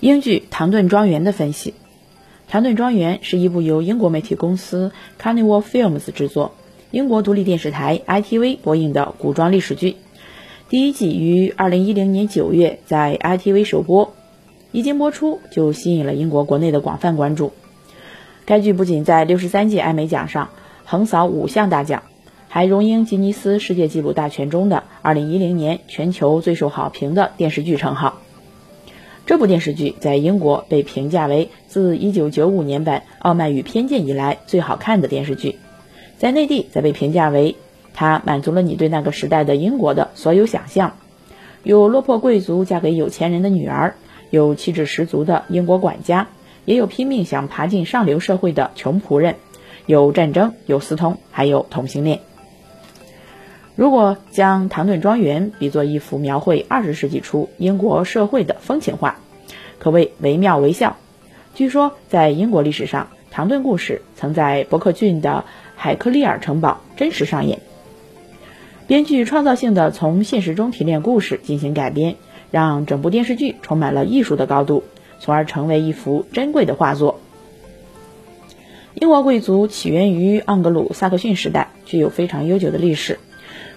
英剧《唐顿庄园》的分析，《唐顿庄园》是一部由英国媒体公司 Carnival Films 制作、英国独立电视台 ITV 播映的古装历史剧。第一季于2010年9月在 ITV 首播，一经播出就吸引了英国国内的广泛关注。该剧不仅在63届艾美奖上横扫五项大奖，还荣膺吉尼斯世界纪录大全中的2010年全球最受好评的电视剧称号。这部电视剧在英国被评价为自1995年版《傲慢与偏见》以来最好看的电视剧，在内地则被评价为它满足了你对那个时代的英国的所有想象：有落魄贵族嫁给有钱人的女儿，有气质十足的英国管家，也有拼命想爬进上流社会的穷仆人，有战争，有私通，还有同性恋。如果将唐顿庄园比作一幅描绘二十世纪初英国社会的风情画，可谓惟妙惟肖。据说，在英国历史上，唐顿故事曾在伯克郡的海克利尔城堡真实上演。编剧创造性的从现实中提炼故事进行改编，让整部电视剧充满了艺术的高度，从而成为一幅珍贵的画作。英国贵族起源于盎格鲁撒克逊时代，具有非常悠久的历史。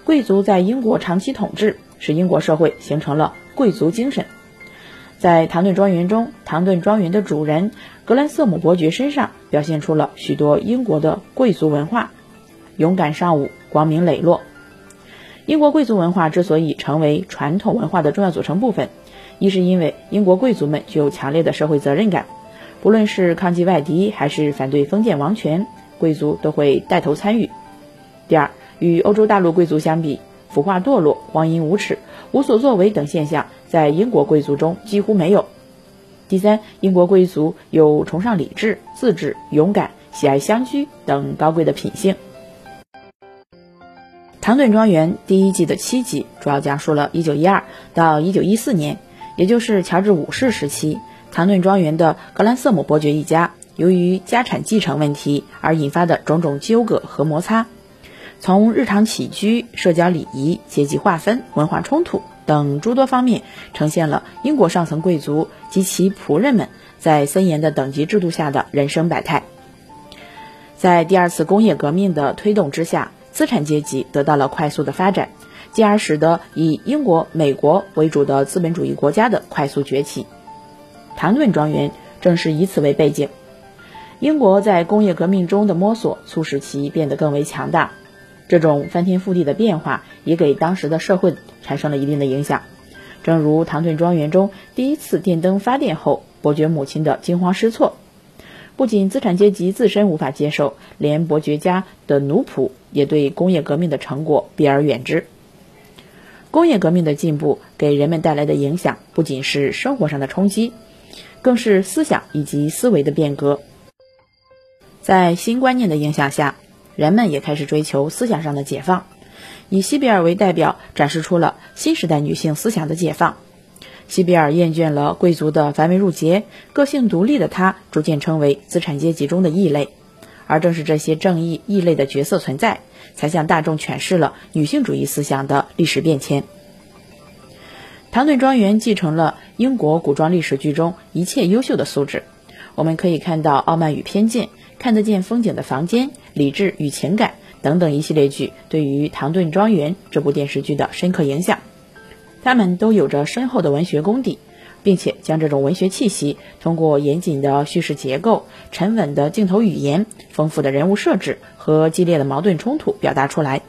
贵族在英国长期统治，使英国社会形成了贵族精神。在唐顿庄园中，唐顿庄园的主人格兰瑟姆伯爵身上表现出了许多英国的贵族文化，勇敢尚武，光明磊落。英国贵族文化之所以成为传统文化的重要组成部分，一是因为英国贵族们具有强烈的社会责任感，不论是抗击外敌还是反对封建王权，贵族都会带头参与。第二。与欧洲大陆贵族相比，腐化堕落、荒淫无耻、无所作为等现象在英国贵族中几乎没有。第三，英国贵族有崇尚理智、自治、勇敢、喜爱乡居等高贵的品性。《唐顿庄园》第一季的七集主要讲述了1912到1914年，也就是乔治五世时期，唐顿庄园的格兰瑟姆伯爵一家由于家产继承问题而引发的种种纠葛和摩擦。从日常起居、社交礼仪、阶级划分、文化冲突等诸多方面，呈现了英国上层贵族及其仆人们在森严的等级制度下的人生百态。在第二次工业革命的推动之下，资产阶级得到了快速的发展，进而使得以英国、美国为主的资本主义国家的快速崛起。唐顿庄园正是以此为背景，英国在工业革命中的摸索，促使其变得更为强大。这种翻天覆地的变化也给当时的社会产生了一定的影响，正如唐顿庄园中第一次电灯发电后，伯爵母亲的惊慌失措。不仅资产阶级自身无法接受，连伯爵家的奴仆也对工业革命的成果避而远之。工业革命的进步给人们带来的影响，不仅是生活上的冲击，更是思想以及思维的变革。在新观念的影响下。人们也开始追求思想上的解放，以西比尔为代表，展示出了新时代女性思想的解放。西比尔厌倦了贵族的繁文缛节，个性独立的她逐渐成为资产阶级中的异类。而正是这些正义异类的角色存在，才向大众诠释了女性主义思想的历史变迁。唐顿庄园继承了英国古装历史剧中一切优秀的素质。我们可以看到《傲慢与偏见》。看得见风景的房间、理智与情感等等一系列剧对于《唐顿庄园》这部电视剧的深刻影响，他们都有着深厚的文学功底，并且将这种文学气息通过严谨的叙事结构、沉稳的镜头语言、丰富的人物设置和激烈的矛盾冲突表达出来。《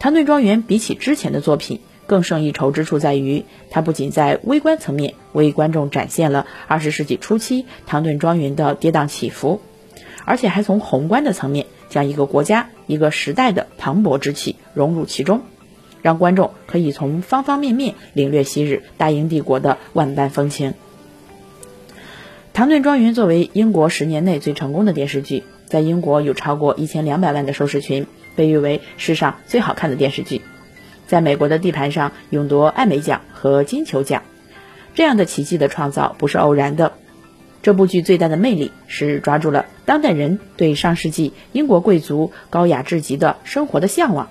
唐顿庄园》比起之前的作品更胜一筹之处在于，它不仅在微观层面为观众展现了二十世纪初期唐顿庄园的跌宕起伏。而且还从宏观的层面将一个国家、一个时代的磅礴之气融入其中，让观众可以从方方面面领略昔日大英帝国的万般风情。《唐顿庄园》作为英国十年内最成功的电视剧，在英国有超过一千两百万的收视群，被誉为世上最好看的电视剧，在美国的地盘上勇夺艾美奖和金球奖，这样的奇迹的创造不是偶然的。这部剧最大的魅力是抓住了当代人对上世纪英国贵族高雅至极的生活的向往，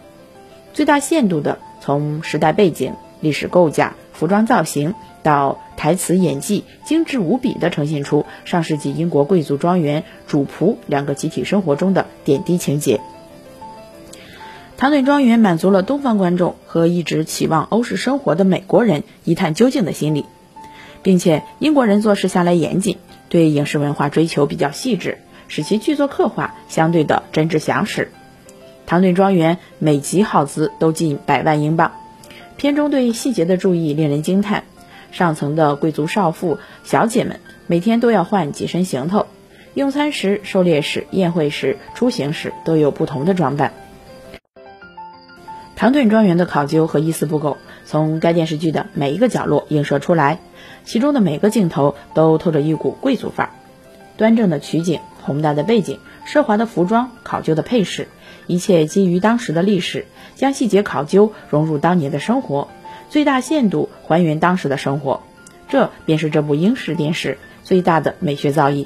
最大限度的从时代背景、历史构架、服装造型到台词、演技精致无比地呈现出上世纪英国贵族庄园主仆两个集体生活中的点滴情节。唐顿庄园满足了东方观众和一直期望欧式生活的美国人一探究竟的心理，并且英国人做事向来严谨，对影视文化追求比较细致，使其剧作刻画相对的真挚详实。唐顿庄园每集耗资都近百万英镑，片中对细节的注意令人惊叹。上层的贵族少妇、小姐们每天都要换几身行头，用餐时、狩猎时、宴会时、出行时都有不同的装扮。唐顿庄园的考究和一丝不苟，从该电视剧的每一个角落映射出来，其中的每个镜头都透着一股贵族范儿。端正的取景、宏大的背景、奢华的服装、考究的配饰，一切基于当时的历史，将细节考究融入当年的生活，最大限度还原当时的生活。这便是这部英式电视最大的美学造诣。